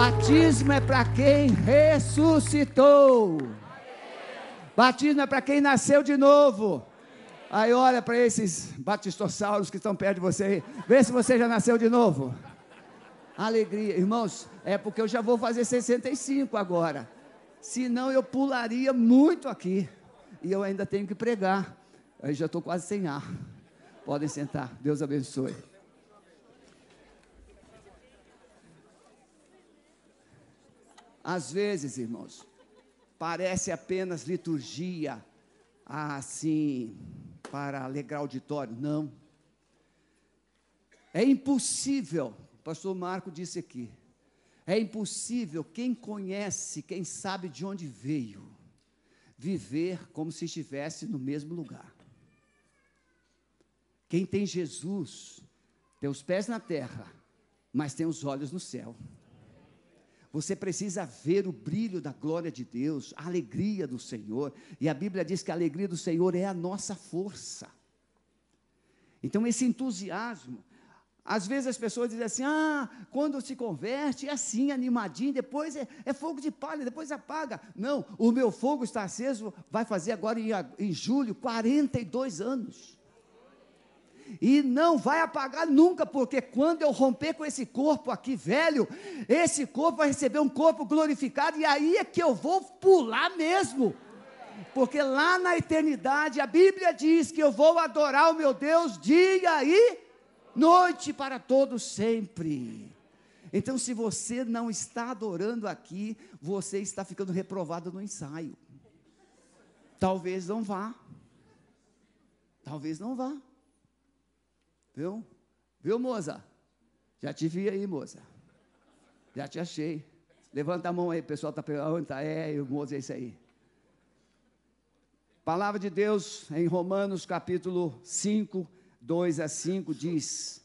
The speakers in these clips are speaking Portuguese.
Batismo é para quem ressuscitou. Batismo é para quem nasceu de novo. Aí olha para esses batistossauros que estão perto de você aí. Vê se você já nasceu de novo. Alegria. Irmãos, é porque eu já vou fazer 65 agora. Senão eu pularia muito aqui. E eu ainda tenho que pregar. Aí já estou quase sem ar. Podem sentar. Deus abençoe. Às vezes, irmãos, parece apenas liturgia, assim, para alegrar o auditório. Não. É impossível, o pastor Marco disse aqui, é impossível quem conhece, quem sabe de onde veio, viver como se estivesse no mesmo lugar. Quem tem Jesus, tem os pés na terra, mas tem os olhos no céu. Você precisa ver o brilho da glória de Deus, a alegria do Senhor. E a Bíblia diz que a alegria do Senhor é a nossa força. Então, esse entusiasmo. Às vezes as pessoas dizem assim: ah, quando se converte é assim, animadinho, depois é, é fogo de palha, depois apaga. Não, o meu fogo está aceso, vai fazer agora em, em julho 42 anos e não vai apagar nunca, porque quando eu romper com esse corpo aqui velho, esse corpo vai receber um corpo glorificado, e aí é que eu vou pular mesmo. Porque lá na eternidade a Bíblia diz que eu vou adorar o meu Deus dia e noite para todos sempre. Então, se você não está adorando aqui, você está ficando reprovado no ensaio. Talvez não vá. Talvez não vá. Viu? Viu, moça? Já te vi aí, moça. Já te achei. Levanta a mão aí, o pessoal está pegando. Onde está? É, o moça é isso aí. Palavra de Deus em Romanos capítulo 5, 2 a 5 diz: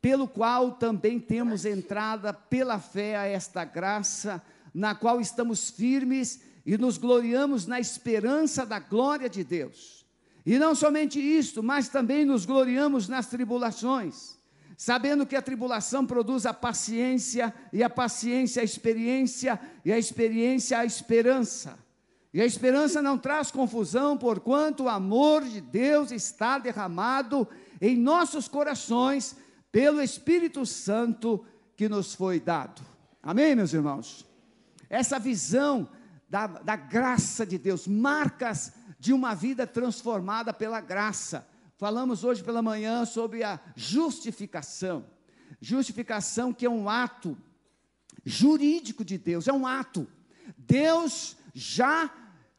Pelo qual também temos entrada pela fé a esta graça, na qual estamos firmes e nos gloriamos na esperança da glória de Deus. E não somente isto, mas também nos gloriamos nas tribulações, sabendo que a tribulação produz a paciência, e a paciência a experiência, e a experiência a esperança. E a esperança não traz confusão, porquanto o amor de Deus está derramado em nossos corações pelo Espírito Santo que nos foi dado. Amém, meus irmãos? Essa visão da, da graça de Deus, marcas de uma vida transformada pela graça. Falamos hoje pela manhã sobre a justificação. Justificação que é um ato jurídico de Deus, é um ato. Deus já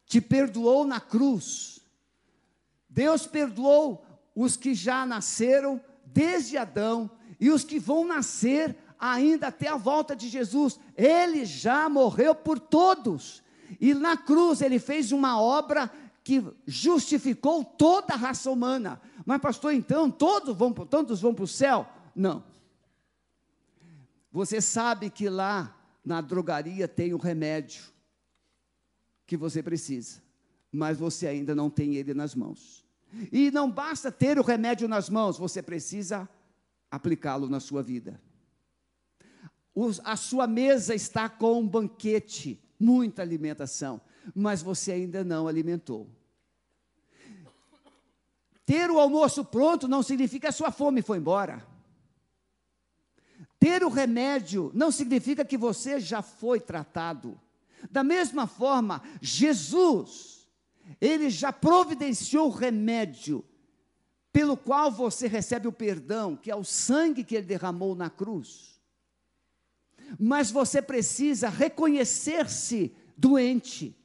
te perdoou na cruz. Deus perdoou os que já nasceram desde Adão e os que vão nascer ainda até a volta de Jesus. Ele já morreu por todos. E na cruz ele fez uma obra que justificou toda a raça humana. Mas, pastor, então todos vão, todos vão para o céu? Não. Você sabe que lá na drogaria tem o remédio que você precisa, mas você ainda não tem ele nas mãos. E não basta ter o remédio nas mãos, você precisa aplicá-lo na sua vida. a sua mesa está com um banquete, muita alimentação, mas você ainda não alimentou. Ter o almoço pronto não significa que a sua fome foi embora. Ter o remédio não significa que você já foi tratado. Da mesma forma, Jesus, ele já providenciou o remédio pelo qual você recebe o perdão, que é o sangue que ele derramou na cruz. Mas você precisa reconhecer-se doente,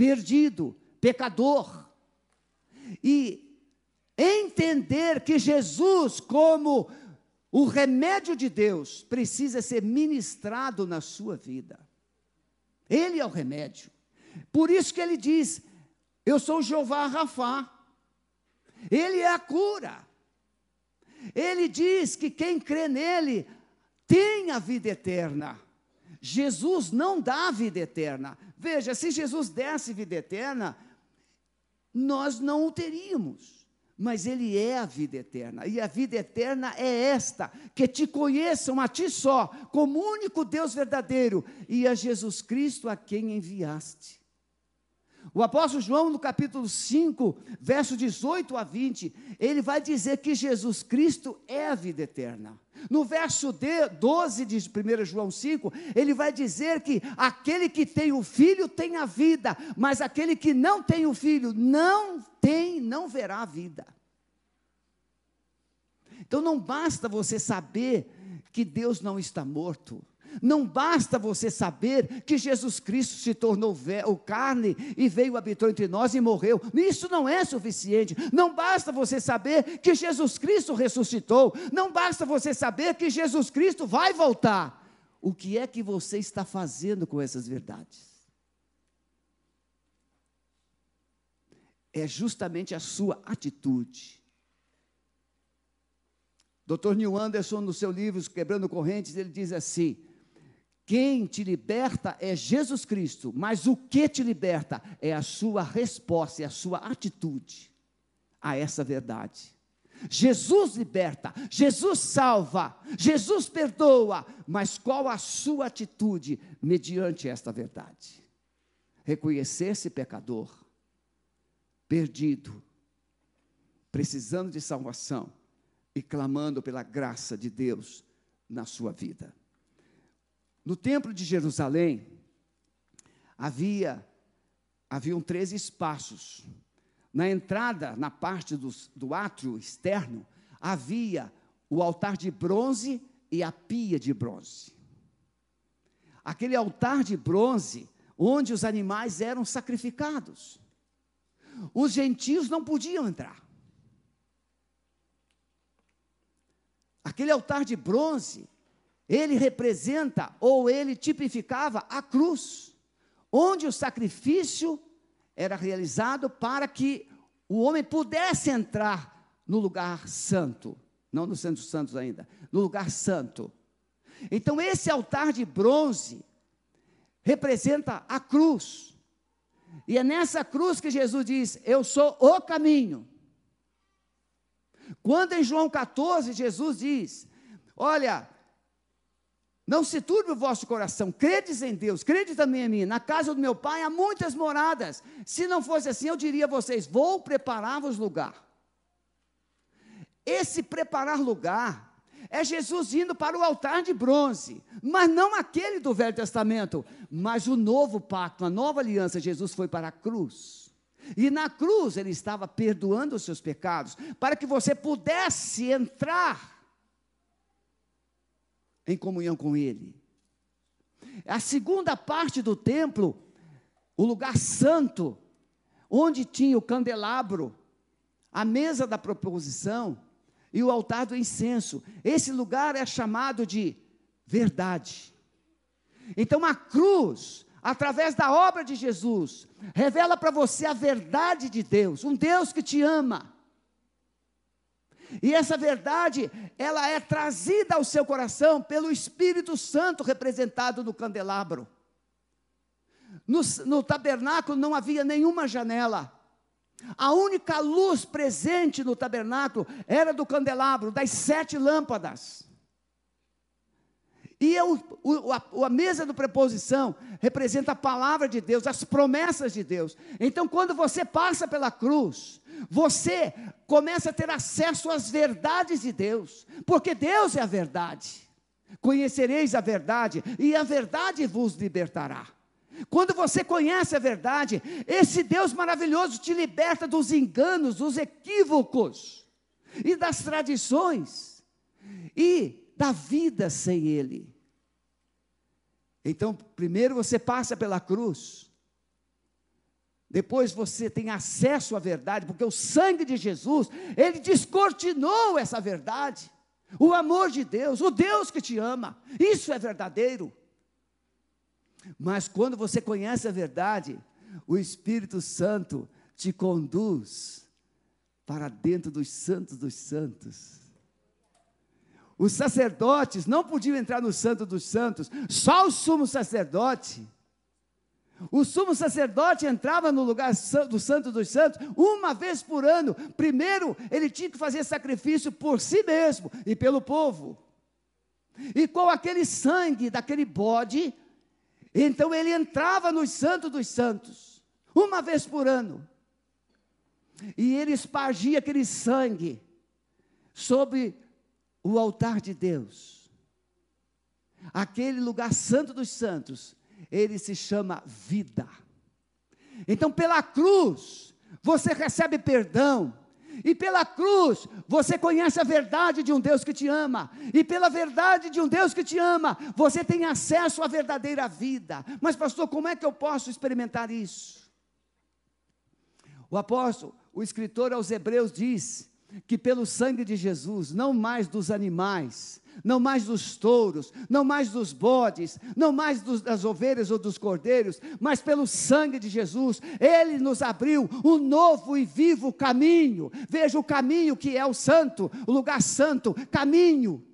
perdido, pecador. E entender que Jesus, como o remédio de Deus, precisa ser ministrado na sua vida. Ele é o remédio. Por isso que ele diz: Eu sou Jeová Rafá. Ele é a cura. Ele diz que quem crê nele tem a vida eterna. Jesus não dá vida eterna. Veja, se Jesus desse vida eterna, nós não o teríamos mas Ele é a vida eterna. E a vida eterna é esta: que te conheçam a ti só, como único Deus verdadeiro, e a Jesus Cristo a quem enviaste. O apóstolo João, no capítulo 5, verso 18 a 20, ele vai dizer que Jesus Cristo é a vida eterna. No verso 12 de 1 João 5, ele vai dizer que aquele que tem o filho tem a vida, mas aquele que não tem o filho não tem, não verá a vida. Então não basta você saber que Deus não está morto. Não basta você saber que Jesus Cristo se tornou carne e veio habitou entre nós e morreu. Isso não é suficiente. Não basta você saber que Jesus Cristo ressuscitou. Não basta você saber que Jesus Cristo vai voltar. O que é que você está fazendo com essas verdades? É justamente a sua atitude. Dr. Neil Anderson, no seu livro Quebrando Correntes, ele diz assim: quem te liberta é Jesus Cristo, mas o que te liberta é a sua resposta, é a sua atitude a essa verdade. Jesus liberta, Jesus salva, Jesus perdoa, mas qual a sua atitude mediante esta verdade? Reconhecer-se pecador, perdido, precisando de salvação e clamando pela graça de Deus na sua vida. No templo de Jerusalém, havia haviam três espaços. Na entrada, na parte do, do átrio externo, havia o altar de bronze e a pia de bronze. Aquele altar de bronze, onde os animais eram sacrificados. Os gentios não podiam entrar. Aquele altar de bronze ele representa ou ele tipificava a cruz, onde o sacrifício era realizado para que o homem pudesse entrar no lugar santo, não no Santo dos Santos ainda, no lugar santo. Então, esse altar de bronze representa a cruz. E é nessa cruz que Jesus diz: Eu sou o caminho. Quando em João 14, Jesus diz: Olha, não se turbe o vosso coração, credes em Deus, crede também em mim. Na casa do meu pai há muitas moradas. Se não fosse assim, eu diria a vocês: vou preparar-vos lugar. Esse preparar lugar é Jesus indo para o altar de bronze, mas não aquele do Velho Testamento, mas o novo pacto, a nova aliança. Jesus foi para a cruz. E na cruz ele estava perdoando os seus pecados, para que você pudesse entrar em comunhão com Ele. A segunda parte do templo, o lugar santo, onde tinha o candelabro, a mesa da proposição e o altar do incenso. Esse lugar é chamado de verdade. Então a cruz, através da obra de Jesus, revela para você a verdade de Deus, um Deus que te ama e essa verdade, ela é trazida ao seu coração pelo Espírito Santo representado no candelabro. No, no tabernáculo não havia nenhuma janela. A única luz presente no tabernáculo era do candelabro, das sete lâmpadas. E eu, o, a, a, mesa do preposição representa a palavra de Deus, as promessas de Deus. Então, quando você passa pela cruz, você começa a ter acesso às verdades de Deus, porque Deus é a verdade. Conhecereis a verdade, e a verdade vos libertará. Quando você conhece a verdade, esse Deus maravilhoso te liberta dos enganos, dos equívocos e das tradições e da vida sem Ele. Então, primeiro você passa pela cruz, depois você tem acesso à verdade, porque o sangue de Jesus, ele descortinou essa verdade. O amor de Deus, o Deus que te ama, isso é verdadeiro. Mas quando você conhece a verdade, o Espírito Santo te conduz para dentro dos santos dos santos. Os sacerdotes não podiam entrar no santo dos santos, só o sumo sacerdote O sumo sacerdote entrava no lugar do Santo dos Santos uma vez por ano. Primeiro, ele tinha que fazer sacrifício por si mesmo e pelo povo. E com aquele sangue daquele bode, então ele entrava no Santo dos Santos, uma vez por ano. E ele espargia aquele sangue sobre o altar de Deus. Aquele lugar santo dos santos ele se chama vida. Então, pela cruz, você recebe perdão. E pela cruz, você conhece a verdade de um Deus que te ama. E pela verdade de um Deus que te ama, você tem acesso à verdadeira vida. Mas, pastor, como é que eu posso experimentar isso? O apóstolo, o escritor aos Hebreus diz que pelo sangue de Jesus, não mais dos animais, não mais dos touros, não mais dos bodes, não mais dos, das ovelhas ou dos cordeiros, mas pelo sangue de Jesus, Ele nos abriu um novo e vivo caminho. Veja o caminho que é o santo, o lugar santo, caminho.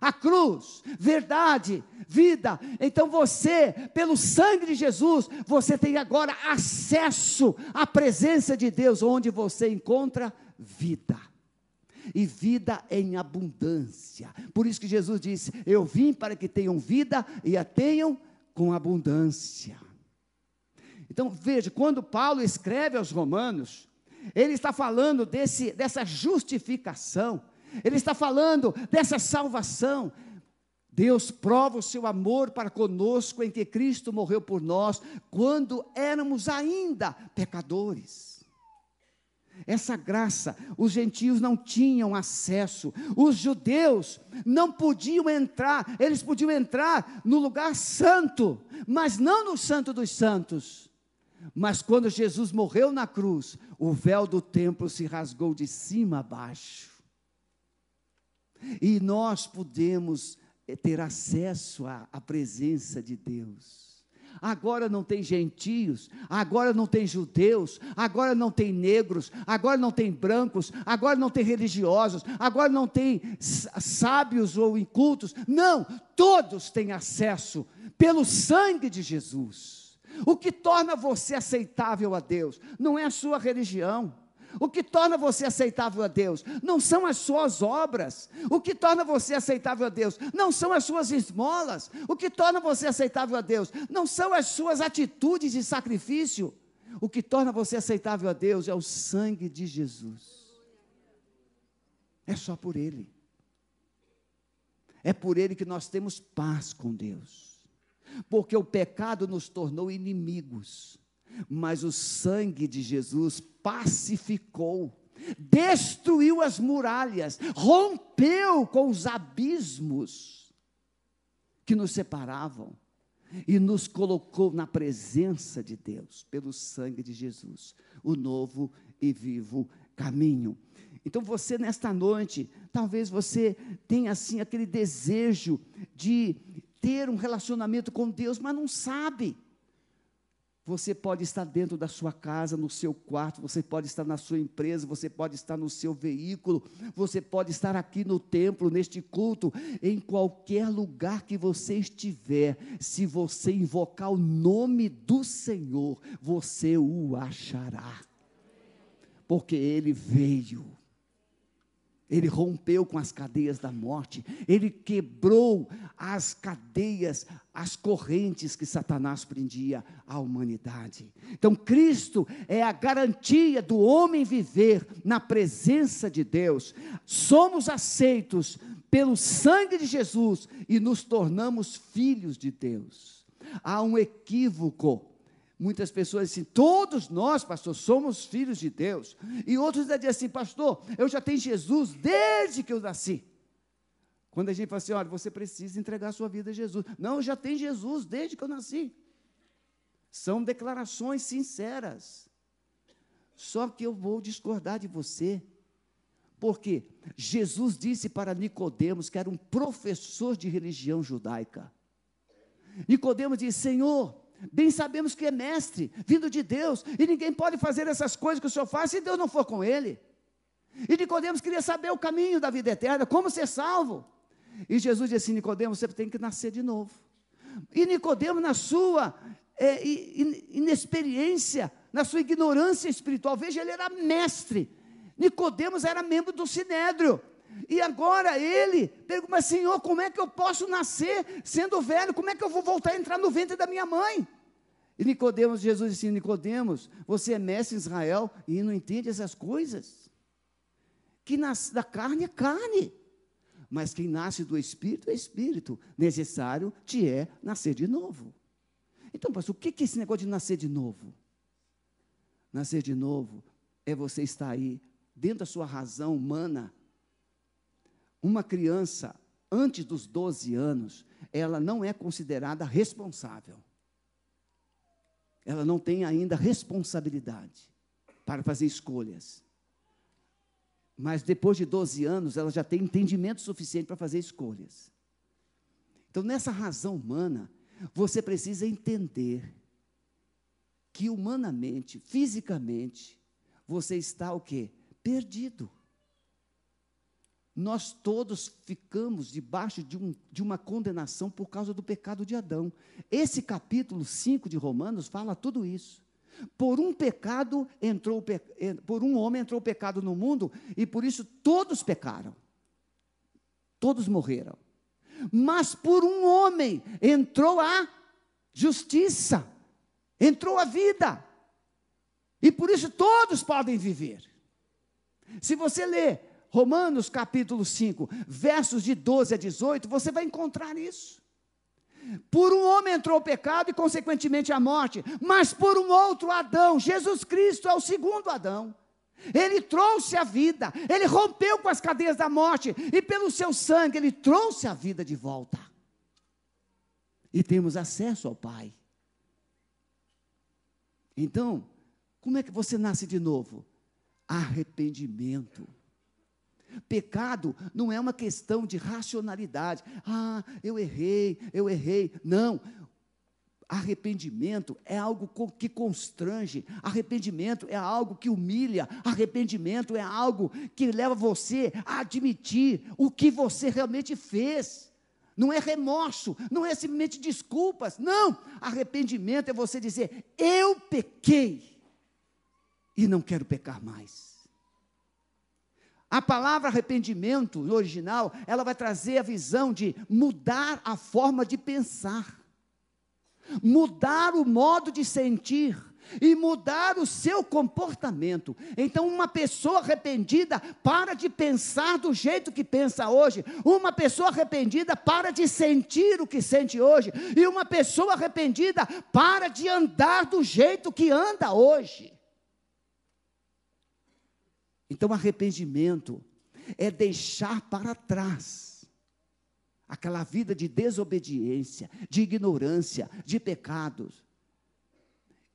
A cruz, verdade, vida. Então você, pelo sangue de Jesus, você tem agora acesso à presença de Deus, onde você encontra vida e vida em abundância. Por isso que Jesus disse: Eu vim para que tenham vida e a tenham com abundância. Então veja, quando Paulo escreve aos Romanos, ele está falando desse, dessa justificação, ele está falando dessa salvação. Deus prova o seu amor para conosco em que Cristo morreu por nós, quando éramos ainda pecadores. Essa graça, os gentios não tinham acesso, os judeus não podiam entrar, eles podiam entrar no lugar santo, mas não no Santo dos Santos. Mas quando Jesus morreu na cruz, o véu do templo se rasgou de cima a baixo. E nós podemos ter acesso à, à presença de Deus agora não tem gentios, agora não tem judeus, agora não tem negros, agora não tem brancos, agora não tem religiosos, agora não tem sábios ou incultos. Não, todos têm acesso pelo sangue de Jesus. O que torna você aceitável a Deus não é a sua religião o que torna você aceitável a Deus não são as suas obras. O que torna você aceitável a Deus não são as suas esmolas. O que torna você aceitável a Deus não são as suas atitudes de sacrifício. O que torna você aceitável a Deus é o sangue de Jesus. É só por Ele. É por Ele que nós temos paz com Deus. Porque o pecado nos tornou inimigos mas o sangue de Jesus pacificou, destruiu as muralhas, rompeu com os abismos que nos separavam e nos colocou na presença de Deus pelo sangue de Jesus, o novo e vivo caminho. Então você nesta noite, talvez você tenha assim aquele desejo de ter um relacionamento com Deus, mas não sabe. Você pode estar dentro da sua casa, no seu quarto, você pode estar na sua empresa, você pode estar no seu veículo, você pode estar aqui no templo, neste culto, em qualquer lugar que você estiver. Se você invocar o nome do Senhor, você o achará, porque ele veio ele rompeu com as cadeias da morte, ele quebrou as cadeias, as correntes que Satanás prendia à humanidade. Então, Cristo é a garantia do homem viver na presença de Deus. Somos aceitos pelo sangue de Jesus e nos tornamos filhos de Deus. Há um equívoco Muitas pessoas dizem, todos nós, pastor, somos filhos de Deus. E outros dizem assim, pastor, eu já tenho Jesus desde que eu nasci. Quando a gente fala assim, olha, você precisa entregar a sua vida a Jesus. Não, eu já tenho Jesus desde que eu nasci. São declarações sinceras. Só que eu vou discordar de você. Porque Jesus disse para Nicodemos, que era um professor de religião judaica. Nicodemos disse: Senhor, Bem sabemos que é mestre, vindo de Deus, e ninguém pode fazer essas coisas que o Senhor faz se Deus não for com ele. E Nicodemos queria saber o caminho da vida eterna, como ser salvo. E Jesus disse assim: Nicodemos, você tem que nascer de novo. E Nicodemos, na sua é, inexperiência, na sua ignorância espiritual. Veja, ele era mestre. Nicodemos era membro do Sinédrio. E agora ele pergunta, Senhor, como é que eu posso nascer sendo velho? Como é que eu vou voltar a entrar no ventre da minha mãe? E Nicodemos, Jesus disse, Nicodemos, você é mestre em Israel e não entende essas coisas? Que nasce da carne é carne, mas quem nasce do Espírito é Espírito. Necessário te é nascer de novo. Então, pastor, o que é esse negócio de nascer de novo? Nascer de novo é você estar aí, dentro da sua razão humana. Uma criança, antes dos 12 anos, ela não é considerada responsável. Ela não tem ainda responsabilidade para fazer escolhas. Mas depois de 12 anos, ela já tem entendimento suficiente para fazer escolhas. Então, nessa razão humana, você precisa entender que humanamente, fisicamente, você está o quê? Perdido. Nós todos ficamos debaixo de, um, de uma condenação por causa do pecado de Adão. Esse capítulo 5 de Romanos fala tudo isso. Por um pecado entrou por um homem entrou o pecado no mundo e por isso todos pecaram. Todos morreram. Mas por um homem entrou a justiça, entrou a vida. E por isso todos podem viver. Se você ler Romanos capítulo 5, versos de 12 a 18, você vai encontrar isso. Por um homem entrou o pecado e, consequentemente, a morte, mas por um outro Adão, Jesus Cristo é o segundo Adão. Ele trouxe a vida, ele rompeu com as cadeias da morte, e pelo seu sangue ele trouxe a vida de volta. E temos acesso ao Pai. Então, como é que você nasce de novo? Arrependimento. Pecado não é uma questão de racionalidade. Ah, eu errei, eu errei. Não. Arrependimento é algo que constrange, arrependimento é algo que humilha, arrependimento é algo que leva você a admitir o que você realmente fez. Não é remorso, não é simplesmente desculpas, não. Arrependimento é você dizer: eu pequei e não quero pecar mais. A palavra arrependimento, no original, ela vai trazer a visão de mudar a forma de pensar, mudar o modo de sentir e mudar o seu comportamento. Então, uma pessoa arrependida para de pensar do jeito que pensa hoje, uma pessoa arrependida para de sentir o que sente hoje, e uma pessoa arrependida para de andar do jeito que anda hoje. Então, arrependimento é deixar para trás aquela vida de desobediência, de ignorância, de pecados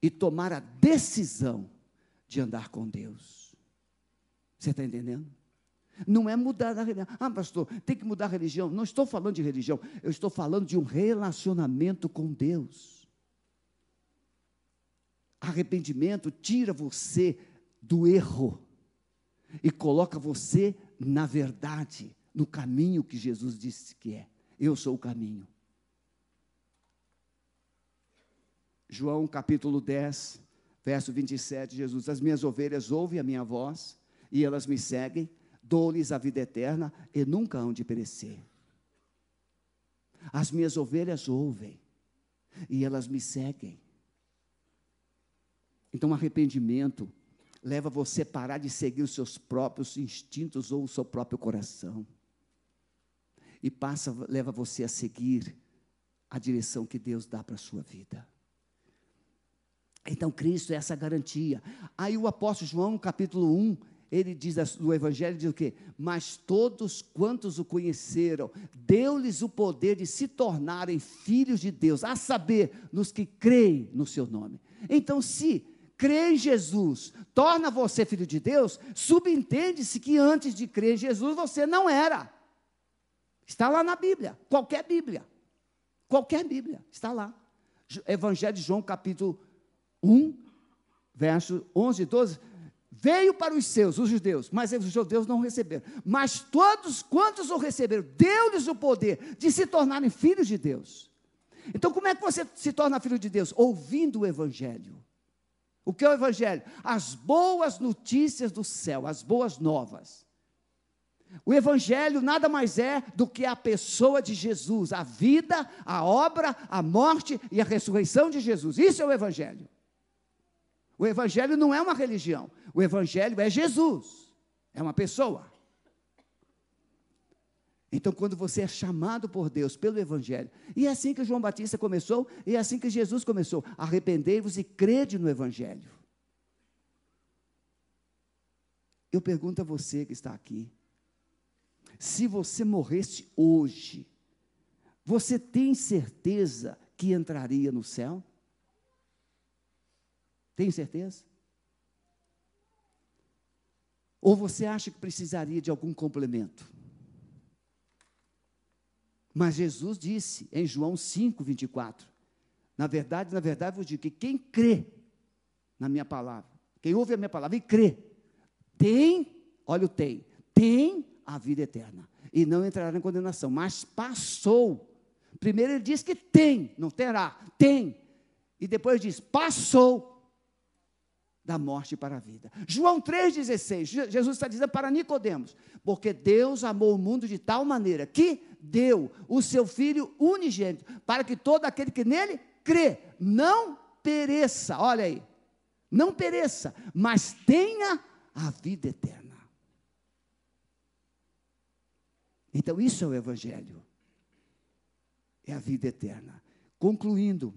e tomar a decisão de andar com Deus. Você está entendendo? Não é mudar a religião. Ah, pastor, tem que mudar a religião. Não estou falando de religião, eu estou falando de um relacionamento com Deus. Arrependimento tira você do erro e coloca você na verdade, no caminho que Jesus disse que é. Eu sou o caminho. João capítulo 10, verso 27, Jesus: As minhas ovelhas ouvem a minha voz e elas me seguem, dou-lhes a vida eterna e nunca hão de perecer. As minhas ovelhas ouvem e elas me seguem. Então, arrependimento leva você a parar de seguir os seus próprios instintos ou o seu próprio coração. E passa, leva você a seguir a direção que Deus dá para a sua vida. Então, Cristo é essa garantia. Aí o apóstolo João, no capítulo 1, ele diz do Evangelho, diz o quê? Mas todos quantos o conheceram, deu-lhes o poder de se tornarem filhos de Deus, a saber, nos que creem no seu nome. Então, se crer em Jesus torna você filho de Deus, subentende-se que antes de crer em Jesus você não era. Está lá na Bíblia, qualquer Bíblia. Qualquer Bíblia, está lá. Evangelho de João, capítulo 1, verso 11 e 12. Veio para os seus, os judeus, mas os judeus não receberam. Mas todos quantos o receberam, deu-lhes o poder de se tornarem filhos de Deus. Então, como é que você se torna filho de Deus? Ouvindo o Evangelho. O que é o Evangelho? As boas notícias do céu, as boas novas. O Evangelho nada mais é do que a pessoa de Jesus, a vida, a obra, a morte e a ressurreição de Jesus. Isso é o Evangelho. O Evangelho não é uma religião, o Evangelho é Jesus, é uma pessoa. Então, quando você é chamado por Deus pelo Evangelho, e é assim que João Batista começou, e é assim que Jesus começou: arrependei-vos e crede no Evangelho. Eu pergunto a você que está aqui: se você morresse hoje, você tem certeza que entraria no céu? Tem certeza? Ou você acha que precisaria de algum complemento? Mas Jesus disse em João 5, 24: Na verdade, na verdade, vos digo que quem crê na minha palavra, quem ouve a minha palavra e crê, tem, olha o tem, tem a vida eterna. E não entrará em condenação, mas passou. Primeiro ele diz que tem, não terá, tem. E depois diz, passou da morte para a vida. João 3,16, Jesus está dizendo para Nicodemos, porque Deus amou o mundo de tal maneira que deu o seu Filho unigênito, para que todo aquele que nele crê, não pereça, olha aí, não pereça, mas tenha a vida eterna. Então, isso é o Evangelho, é a vida eterna. Concluindo,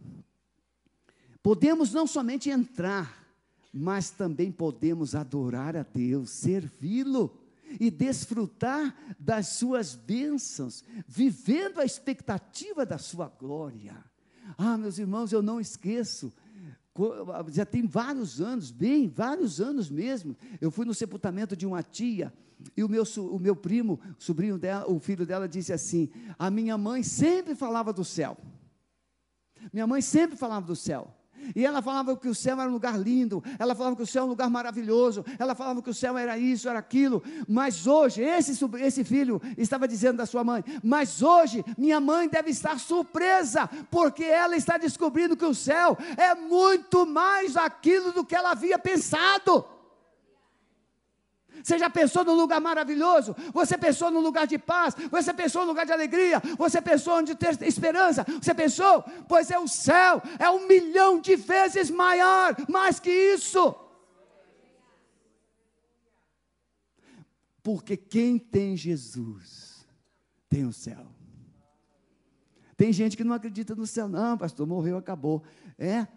podemos não somente entrar, mas também podemos adorar a Deus, servi-lo e desfrutar das suas bênçãos, vivendo a expectativa da sua glória. Ah, meus irmãos, eu não esqueço. Já tem vários anos, bem, vários anos mesmo. Eu fui no sepultamento de uma tia e o meu, o meu primo, o sobrinho dela, o filho dela, disse assim: A minha mãe sempre falava do céu. Minha mãe sempre falava do céu. E ela falava que o céu era um lugar lindo, ela falava que o céu era um lugar maravilhoso, ela falava que o céu era isso, era aquilo. Mas hoje, esse, esse filho estava dizendo da sua mãe: Mas hoje minha mãe deve estar surpresa, porque ela está descobrindo que o céu é muito mais aquilo do que ela havia pensado. Você já pensou num lugar maravilhoso? Você pensou num lugar de paz? Você pensou num lugar de alegria? Você pensou onde ter esperança? Você pensou? Pois é o céu, é um milhão de vezes maior, mais que isso. Porque quem tem Jesus tem o céu. Tem gente que não acredita no céu, não, pastor, morreu, acabou. É,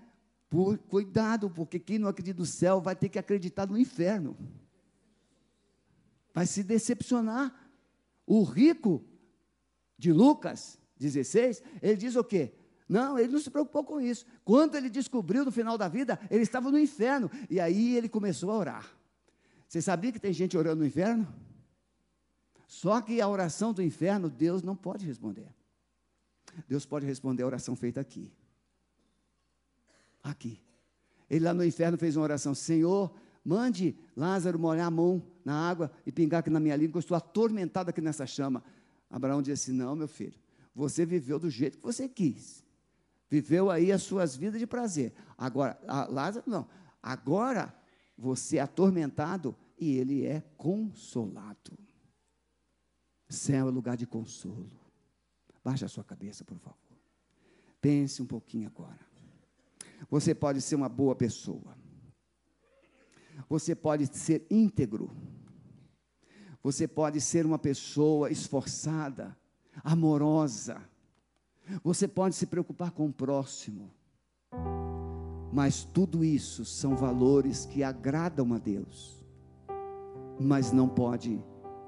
por, cuidado, porque quem não acredita no céu vai ter que acreditar no inferno vai se decepcionar. O rico de Lucas 16, ele diz o quê? Não, ele não se preocupou com isso. Quando ele descobriu no final da vida, ele estava no inferno. E aí ele começou a orar. Você sabia que tem gente orando no inferno? Só que a oração do inferno, Deus não pode responder. Deus pode responder a oração feita aqui. Aqui. Ele lá no inferno fez uma oração: Senhor, Mande Lázaro molhar a mão na água e pingar aqui na minha língua, eu estou atormentado aqui nessa chama. Abraão disse: Não, meu filho, você viveu do jeito que você quis. Viveu aí as suas vidas de prazer. Agora, Lázaro, não. Agora você é atormentado e ele é consolado. Céu é lugar de consolo. Baixe a sua cabeça, por favor. Pense um pouquinho agora. Você pode ser uma boa pessoa. Você pode ser íntegro. Você pode ser uma pessoa esforçada, amorosa. Você pode se preocupar com o próximo. Mas tudo isso são valores que agradam a Deus. Mas não pode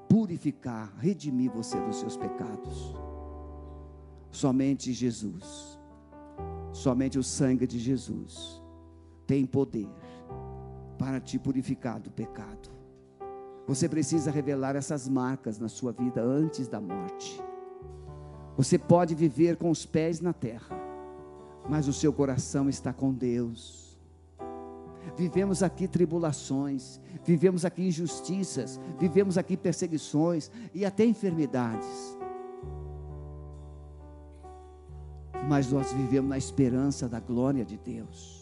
purificar, redimir você dos seus pecados. Somente Jesus, somente o sangue de Jesus tem poder para te purificar do pecado. Você precisa revelar essas marcas na sua vida antes da morte. Você pode viver com os pés na terra, mas o seu coração está com Deus. Vivemos aqui tribulações, vivemos aqui injustiças, vivemos aqui perseguições e até enfermidades. mas nós vivemos na esperança da glória de Deus.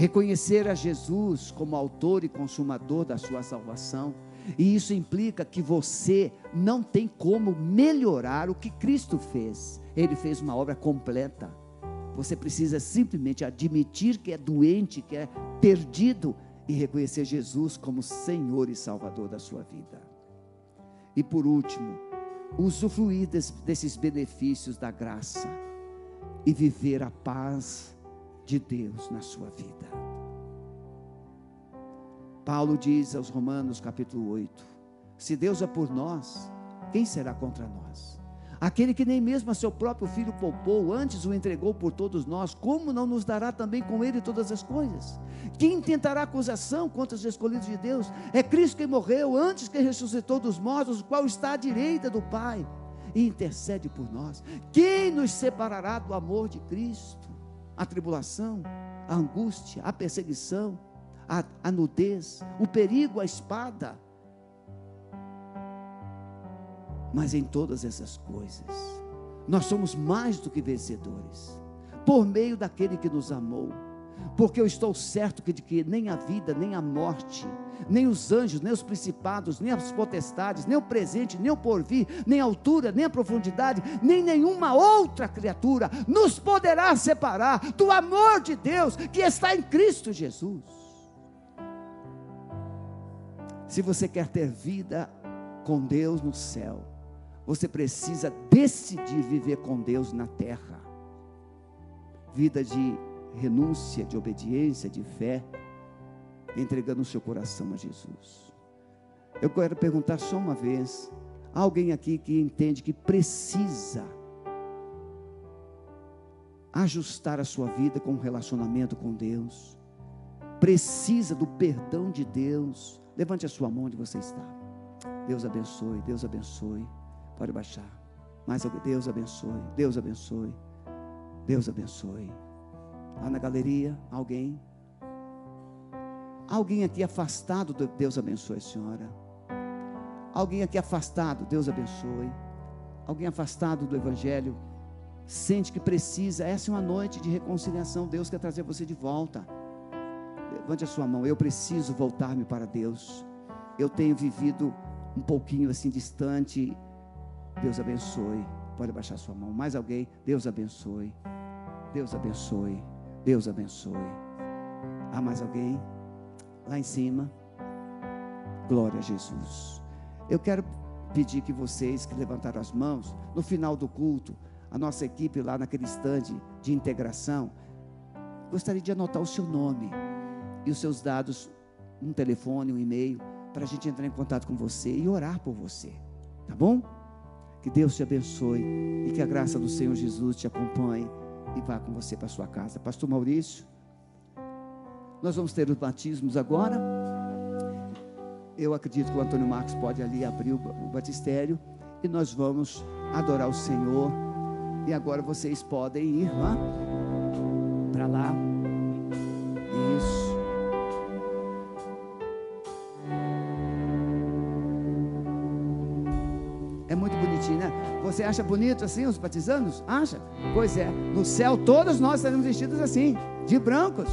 Reconhecer a Jesus como autor e consumador da sua salvação, e isso implica que você não tem como melhorar o que Cristo fez. Ele fez uma obra completa. Você precisa simplesmente admitir que é doente, que é perdido e reconhecer Jesus como Senhor e Salvador da sua vida. E por último, usufruir desses benefícios da graça e viver a paz de Deus na sua vida. Paulo diz aos Romanos, capítulo 8: Se Deus é por nós, quem será contra nós? Aquele que nem mesmo a seu próprio filho poupou, antes o entregou por todos nós, como não nos dará também com ele todas as coisas? Quem tentará acusação contra os escolhidos de Deus? É Cristo quem morreu, antes que ressuscitou dos mortos, o qual está à direita do Pai e intercede por nós. Quem nos separará do amor de Cristo? A tribulação, a angústia, a perseguição, a, a nudez, o perigo, a espada. Mas em todas essas coisas, nós somos mais do que vencedores, por meio daquele que nos amou porque eu estou certo de que nem a vida, nem a morte, nem os anjos, nem os principados, nem as potestades, nem o presente, nem o porvir, nem a altura, nem a profundidade, nem nenhuma outra criatura nos poderá separar do amor de Deus que está em Cristo Jesus. Se você quer ter vida com Deus no céu, você precisa decidir viver com Deus na terra. Vida de renúncia, de obediência, de fé, entregando o seu coração a Jesus. Eu quero perguntar só uma vez: há alguém aqui que entende que precisa ajustar a sua vida com um relacionamento com Deus, precisa do perdão de Deus? Levante a sua mão onde você está. Deus abençoe, Deus abençoe. Pode baixar. Mais Deus abençoe, Deus abençoe, Deus abençoe. Lá na galeria, alguém. Alguém aqui afastado, Deus abençoe senhora. Alguém aqui afastado, Deus abençoe. Alguém afastado do Evangelho, sente que precisa. Essa é uma noite de reconciliação. Deus quer trazer você de volta. Levante a sua mão. Eu preciso voltar-me para Deus. Eu tenho vivido um pouquinho assim distante. Deus abençoe. Pode baixar sua mão. Mais alguém? Deus abençoe. Deus abençoe. Deus abençoe. Há mais alguém? Lá em cima. Glória a Jesus. Eu quero pedir que vocês que levantaram as mãos, no final do culto, a nossa equipe lá naquele estande de integração, gostaria de anotar o seu nome e os seus dados, um telefone, um e-mail, para a gente entrar em contato com você e orar por você. Tá bom? Que Deus te abençoe e que a graça do Senhor Jesus te acompanhe e vá com você para sua casa. Pastor Maurício, nós vamos ter os batismos agora. Eu acredito que o Antônio Marcos pode ali abrir o batistério e nós vamos adorar o Senhor. E agora vocês podem ir lá para lá. Você acha bonito assim os batizandos? Acha? Pois é, no céu todos nós estaremos vestidos assim, de brancos.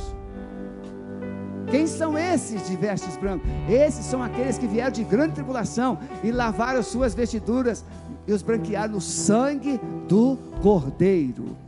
Quem são esses de vestes brancos? Esses são aqueles que vieram de grande tribulação e lavaram suas vestiduras e os branquearam no sangue do Cordeiro.